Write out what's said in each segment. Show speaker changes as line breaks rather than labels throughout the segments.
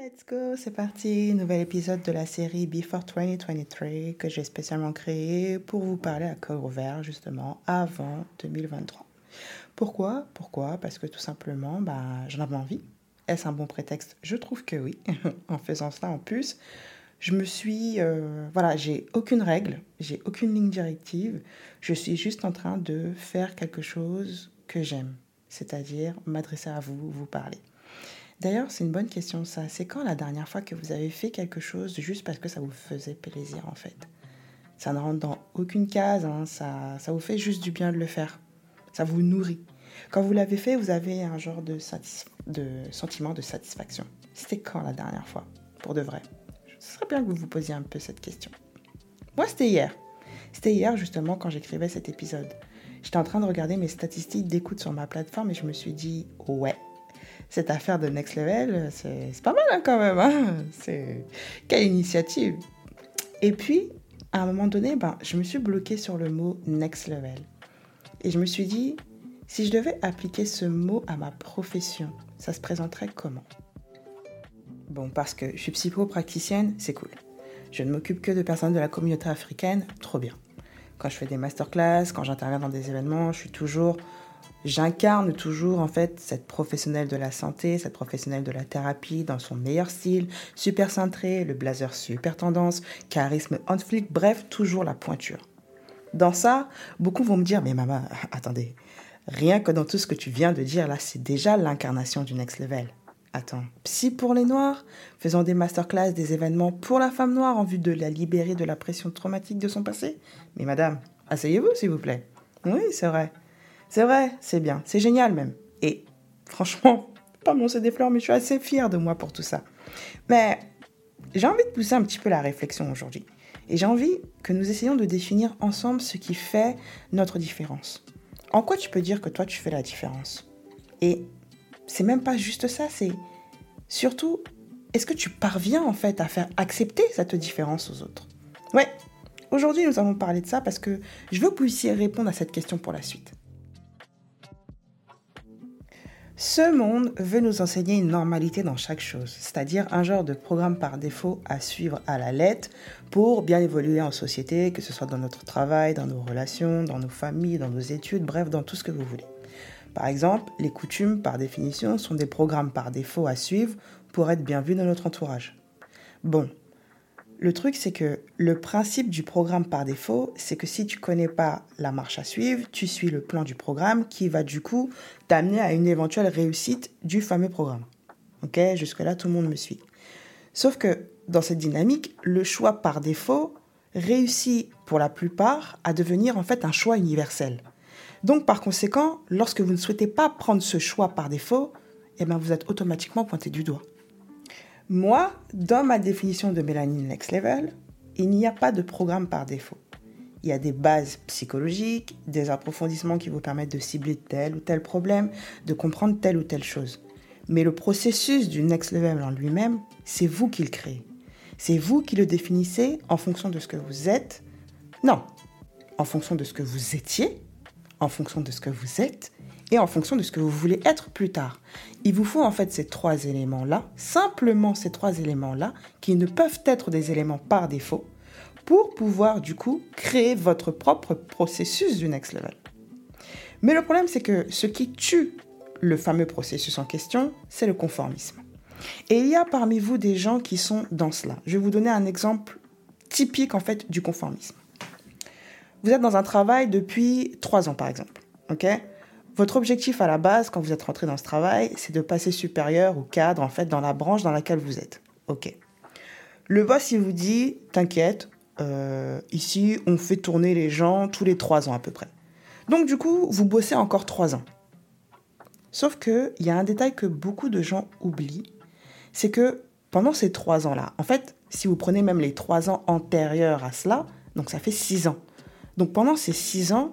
let's go, c'est parti. Nouvel épisode de la série Before 2023 que j'ai spécialement créé pour vous parler à cœur ouvert justement avant 2023. Pourquoi? Pourquoi? Parce que tout simplement, bah, j'en avais envie. Est-ce un bon prétexte? Je trouve que oui. en faisant cela en plus, je me suis, euh, voilà, j'ai aucune règle, j'ai aucune ligne directive. Je suis juste en train de faire quelque chose que j'aime, c'est-à-dire m'adresser à vous, vous parler. D'ailleurs, c'est une bonne question ça. C'est quand la dernière fois que vous avez fait quelque chose juste parce que ça vous faisait plaisir en fait? Ça ne rentre dans aucune case, hein. ça, ça vous fait juste du bien de le faire. Ça vous nourrit. Quand vous l'avez fait, vous avez un genre de, de sentiment de satisfaction. C'était quand la dernière fois Pour de vrai? Ce serait bien que vous vous posiez un peu cette question. Moi, c'était hier. C'était hier justement quand j'écrivais cet épisode. J'étais en train de regarder mes statistiques d'écoute sur ma plateforme et je me suis dit, ouais, cette affaire de Next Level, c'est pas mal hein, quand même. Hein c'est quelle initiative. Et puis, à un moment donné, ben, je me suis bloquée sur le mot Next Level. Et je me suis dit, si je devais appliquer ce mot à ma profession, ça se présenterait comment? Bon, parce que je suis psycho-praticienne, c'est cool. Je ne m'occupe que de personnes de la communauté africaine, trop bien. Quand je fais des masterclass, quand j'interviens dans des événements, je suis toujours J'incarne toujours en fait cette professionnelle de la santé, cette professionnelle de la thérapie dans son meilleur style, super cintré, le blazer super tendance, charisme on flic, bref, toujours la pointure. Dans ça, beaucoup vont me dire mais maman, attendez, rien que dans tout ce que tu viens de dire là, c'est déjà l'incarnation du next level. Attends, psy pour les noirs, faisant des masterclass, des événements pour la femme noire en vue de la libérer de la pression traumatique de son passé Mais madame, asseyez-vous s'il vous plaît. Oui, c'est vrai. C'est vrai, c'est bien, c'est génial même. Et franchement, pas mon des fleurs, mais je suis assez fière de moi pour tout ça. Mais j'ai envie de pousser un petit peu la réflexion aujourd'hui. Et j'ai envie que nous essayions de définir ensemble ce qui fait notre différence. En quoi tu peux dire que toi tu fais la différence? Et c'est même pas juste ça, c'est surtout est-ce que tu parviens en fait à faire accepter cette différence aux autres? Ouais, aujourd'hui nous allons parler de ça parce que je veux que vous puissiez répondre à cette question pour la suite. Ce monde veut nous enseigner une normalité dans chaque chose, c'est-à-dire un genre de programme par défaut à suivre à la lettre pour bien évoluer en société, que ce soit dans notre travail, dans nos relations, dans nos familles, dans nos études, bref, dans tout ce que vous voulez. Par exemple, les coutumes, par définition, sont des programmes par défaut à suivre pour être bien vus dans notre entourage. Bon, le truc, c'est que le principe du programme par défaut, c'est que si tu connais pas la marche à suivre, tu suis le plan du programme qui va du coup t'amener à une éventuelle réussite du fameux programme. Ok, jusque-là, tout le monde me suit. Sauf que dans cette dynamique, le choix par défaut réussit pour la plupart à devenir en fait un choix universel. Donc par conséquent, lorsque vous ne souhaitez pas prendre ce choix par défaut, eh bien, vous êtes automatiquement pointé du doigt. Moi, dans ma définition de Mélanie Next Level, il n'y a pas de programme par défaut. Il y a des bases psychologiques, des approfondissements qui vous permettent de cibler tel ou tel problème, de comprendre telle ou telle chose. Mais le processus du Next Level en lui-même, c'est vous qui le créez. C'est vous qui le définissez en fonction de ce que vous êtes. Non, en fonction de ce que vous étiez, en fonction de ce que vous êtes et en fonction de ce que vous voulez être plus tard. Il vous faut en fait ces trois éléments-là, simplement ces trois éléments-là, qui ne peuvent être des éléments par défaut, pour pouvoir du coup créer votre propre processus du next level. Mais le problème, c'est que ce qui tue le fameux processus en question, c'est le conformisme. Et il y a parmi vous des gens qui sont dans cela. Je vais vous donner un exemple typique en fait du conformisme. Vous êtes dans un travail depuis trois ans par exemple, ok? Votre objectif à la base, quand vous êtes rentré dans ce travail, c'est de passer supérieur ou cadre, en fait, dans la branche dans laquelle vous êtes. OK. Le boss, il vous dit, t'inquiète, euh, ici, on fait tourner les gens tous les trois ans à peu près. Donc, du coup, vous bossez encore trois ans. Sauf qu'il y a un détail que beaucoup de gens oublient, c'est que pendant ces trois ans-là, en fait, si vous prenez même les trois ans antérieurs à cela, donc ça fait six ans. Donc pendant ces six ans,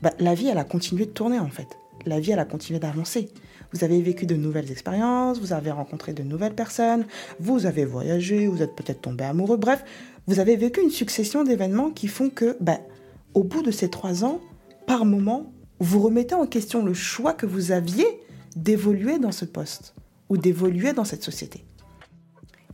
bah, la vie, elle a continué de tourner en fait. La vie, elle a continué d'avancer. Vous avez vécu de nouvelles expériences, vous avez rencontré de nouvelles personnes, vous avez voyagé, vous êtes peut-être tombé amoureux. Bref, vous avez vécu une succession d'événements qui font que, bah, au bout de ces trois ans, par moment, vous remettez en question le choix que vous aviez d'évoluer dans ce poste ou d'évoluer dans cette société.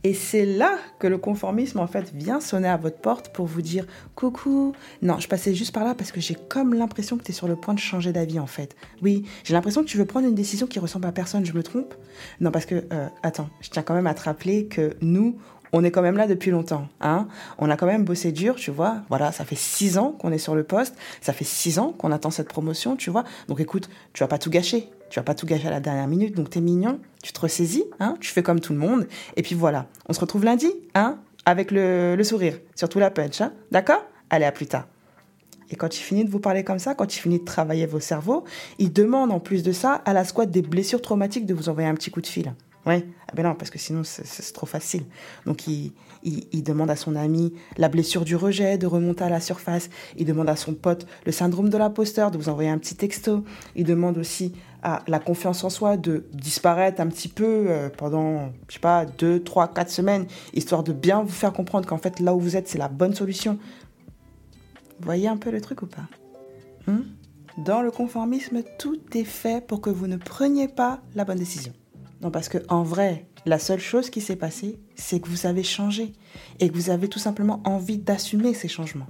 Et c'est là que le conformisme, en fait, vient sonner à votre porte pour vous dire Coucou, non, je passais juste par là parce que j'ai comme l'impression que tu es sur le point de changer d'avis, en fait. Oui, j'ai l'impression que tu veux prendre une décision qui ressemble à personne, je me trompe? Non, parce que, euh, attends, je tiens quand même à te rappeler que nous, on est quand même là depuis longtemps. Hein on a quand même bossé dur, tu vois. Voilà, ça fait six ans qu'on est sur le poste. Ça fait six ans qu'on attend cette promotion, tu vois. Donc écoute, tu vas pas tout gâcher. Tu vas pas tout gâcher à la dernière minute. Donc t'es mignon, tu te ressaisis, hein tu fais comme tout le monde. Et puis voilà, on se retrouve lundi, hein avec le, sourire, surtout la punch, hein D'accord? Allez, à plus tard. Et quand il finit de vous parler comme ça, quand il finit de travailler vos cerveaux, il demande en plus de ça à la squad des blessures traumatiques de vous envoyer un petit coup de fil. Ouais, ah ben non, parce que sinon c'est trop facile. Donc il, il, demande à son ami la blessure du rejet, de remonter à la surface. Il demande à son pote le syndrome de l'imposteur, de vous envoyer un petit texto. Il demande aussi à la confiance en soi de disparaître un petit peu euh, pendant, je sais pas, deux, trois, quatre semaines, histoire de bien vous faire comprendre qu'en fait là où vous êtes, c'est la bonne solution. Vous voyez un peu le truc ou pas? Hmm? Dans le conformisme, tout est fait pour que vous ne preniez pas la bonne décision. Non, parce que en vrai, la seule chose qui s'est passée, c'est que vous avez changé et que vous avez tout simplement envie d'assumer ces changements.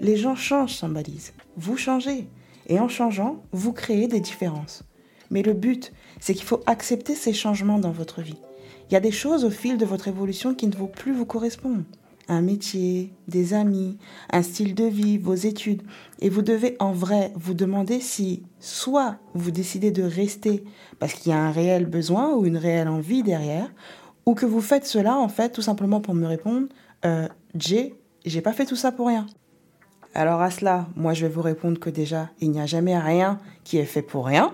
Les gens changent sans balise. Vous changez. Et en changeant, vous créez des différences. Mais le but, c'est qu'il faut accepter ces changements dans votre vie. Il y a des choses au fil de votre évolution qui ne vont plus vous correspondre un métier, des amis, un style de vie, vos études. Et vous devez en vrai vous demander si soit vous décidez de rester parce qu'il y a un réel besoin ou une réelle envie derrière, ou que vous faites cela en fait tout simplement pour me répondre euh, j'ai j'ai pas fait tout ça pour rien. Alors à cela, moi je vais vous répondre que déjà il n'y a jamais rien qui est fait pour rien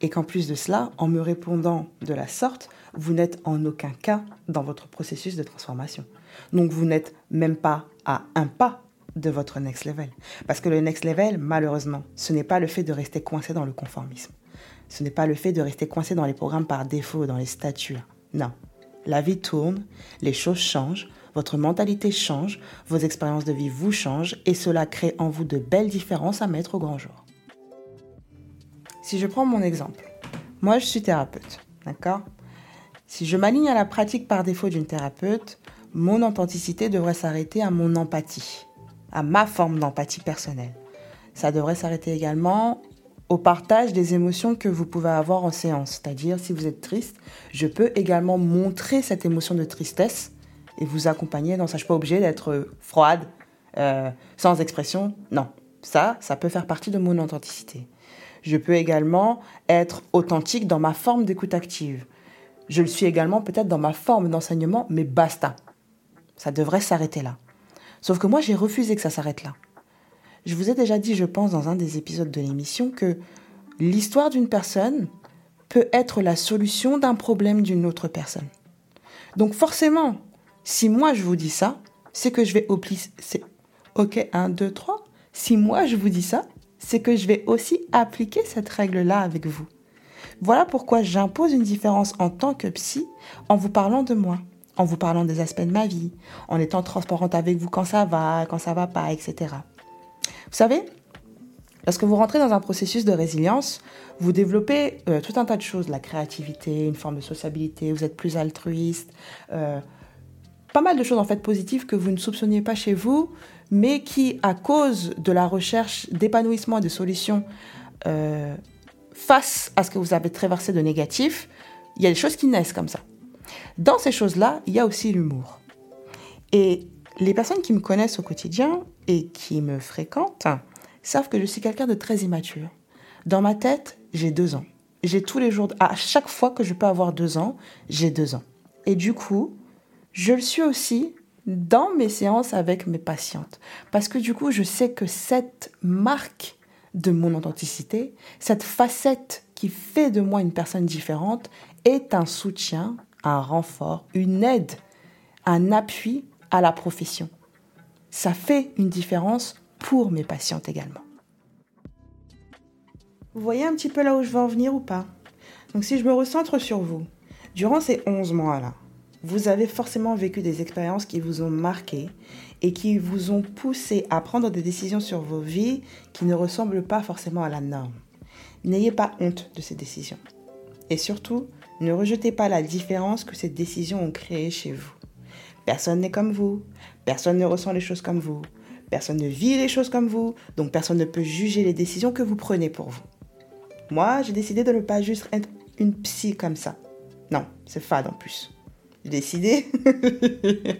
et qu'en plus de cela, en me répondant de la sorte, vous n'êtes en aucun cas dans votre processus de transformation. Donc vous n'êtes même pas à un pas de votre next level. Parce que le next level, malheureusement, ce n'est pas le fait de rester coincé dans le conformisme. Ce n'est pas le fait de rester coincé dans les programmes par défaut, dans les statuts. Non. La vie tourne, les choses changent, votre mentalité change, vos expériences de vie vous changent et cela crée en vous de belles différences à mettre au grand jour. Si je prends mon exemple, moi je suis thérapeute, d'accord? Si je m'aligne à la pratique par défaut d'une thérapeute, mon authenticité devrait s'arrêter à mon empathie, à ma forme d'empathie personnelle. Ça devrait s'arrêter également au partage des émotions que vous pouvez avoir en séance. C'est-à-dire, si vous êtes triste, je peux également montrer cette émotion de tristesse et vous accompagner dans ça. Je ne suis pas obligée d'être froide, euh, sans expression. Non, ça, ça peut faire partie de mon authenticité. Je peux également être authentique dans ma forme d'écoute active. Je le suis également peut-être dans ma forme d'enseignement, mais basta. Ça devrait s'arrêter là. Sauf que moi, j'ai refusé que ça s'arrête là. Je vous ai déjà dit, je pense, dans un des épisodes de l'émission, que l'histoire d'une personne peut être la solution d'un problème d'une autre personne. Donc forcément, si moi je vous dis ça, c'est que je vais c'est OK, 1, 2, 3. Si moi je vous dis ça, c'est que je vais aussi appliquer cette règle-là avec vous. Voilà pourquoi j'impose une différence en tant que psy en vous parlant de moi en vous parlant des aspects de ma vie, en étant transparente avec vous quand ça va, quand ça va pas, etc. Vous savez, lorsque vous rentrez dans un processus de résilience, vous développez euh, tout un tas de choses, la créativité, une forme de sociabilité, vous êtes plus altruiste, euh, pas mal de choses en fait positives que vous ne soupçonniez pas chez vous, mais qui, à cause de la recherche d'épanouissement et de solutions euh, face à ce que vous avez traversé de négatif, il y a des choses qui naissent comme ça. Dans ces choses-là, il y a aussi l'humour. Et les personnes qui me connaissent au quotidien et qui me fréquentent savent que je suis quelqu'un de très immature. Dans ma tête, j'ai deux ans. J'ai tous les jours, à chaque fois que je peux avoir deux ans, j'ai deux ans. Et du coup, je le suis aussi dans mes séances avec mes patientes. Parce que du coup, je sais que cette marque de mon authenticité, cette facette qui fait de moi une personne différente, est un soutien un renfort, une aide, un appui à la profession. Ça fait une différence pour mes patientes également. Vous voyez un petit peu là où je veux en venir ou pas? Donc si je me recentre sur vous, durant ces 11 mois-là, vous avez forcément vécu des expériences qui vous ont marqué et qui vous ont poussé à prendre des décisions sur vos vies qui ne ressemblent pas forcément à la norme. N'ayez pas honte de ces décisions. Et surtout, Ne rejetez pas la différence que ces décisions ont créée chez vous. Personne n'est comme vous, personne ne ressent les choses comme vous, personne ne vit les choses comme vous, donc personne ne peut juger les décisions que vous prenez pour vous. Moi, j'ai décidé de ne pas juste être une psy comme ça. Non, c'est fade en plus. Décidé.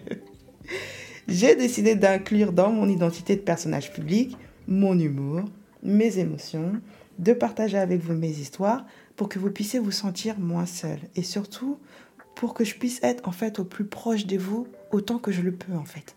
j'ai décidé d'inclure dans mon identité de personnage public mon humour, mes émotions, de partager avec vous mes histoires pour que vous puissiez vous sentir moins seul et surtout pour que je puisse être en fait au plus proche de vous autant que je le peux en fait.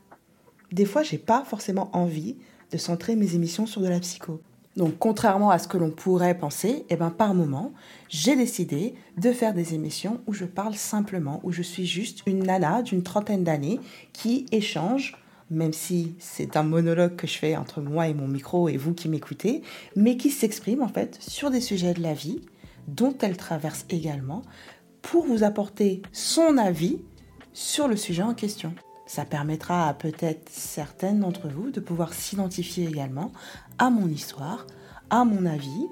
Des fois, j'ai pas forcément envie de centrer mes émissions sur de la psycho. Donc, contrairement à ce que l'on pourrait penser, eh ben, par moment, j'ai décidé de faire des émissions où je parle simplement, où je suis juste une nana d'une trentaine d'années qui échange, même si c'est un monologue que je fais entre moi et mon micro et vous qui m'écoutez, mais qui s'exprime en fait sur des sujets de la vie, dont elle traverse également pour vous apporter son avis sur le sujet en question. Ça permettra à peut-être certaines d'entre vous de pouvoir s'identifier également à mon histoire, à mon avis,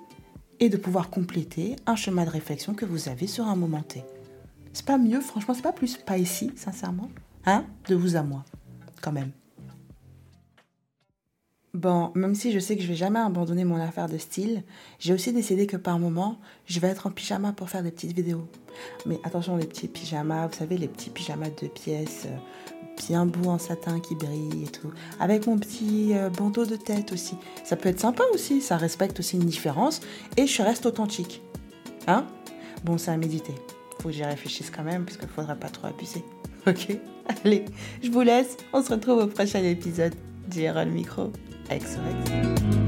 et de pouvoir compléter un chemin de réflexion que vous avez sur un moment T. C'est pas mieux, franchement, c'est pas plus pas ici, sincèrement, hein, de vous à moi, quand même. Bon, même si je sais que je vais jamais abandonner mon affaire de style, j'ai aussi décidé que par moment, je vais être en pyjama pour faire des petites vidéos. Mais attention, les petits pyjamas, vous savez, les petits pyjamas de pièces, euh, bien beaux en satin qui brillent et tout. Avec mon petit euh, bandeau de tête aussi. Ça peut être sympa aussi, ça respecte aussi une différence et je reste authentique. Hein? Bon, c'est à méditer. Faut que j'y réfléchisse quand même, parce qu'il faudrait pas trop abuser. Ok? Allez, je vous laisse. On se retrouve au prochain épisode. J'ai le micro. Excellent.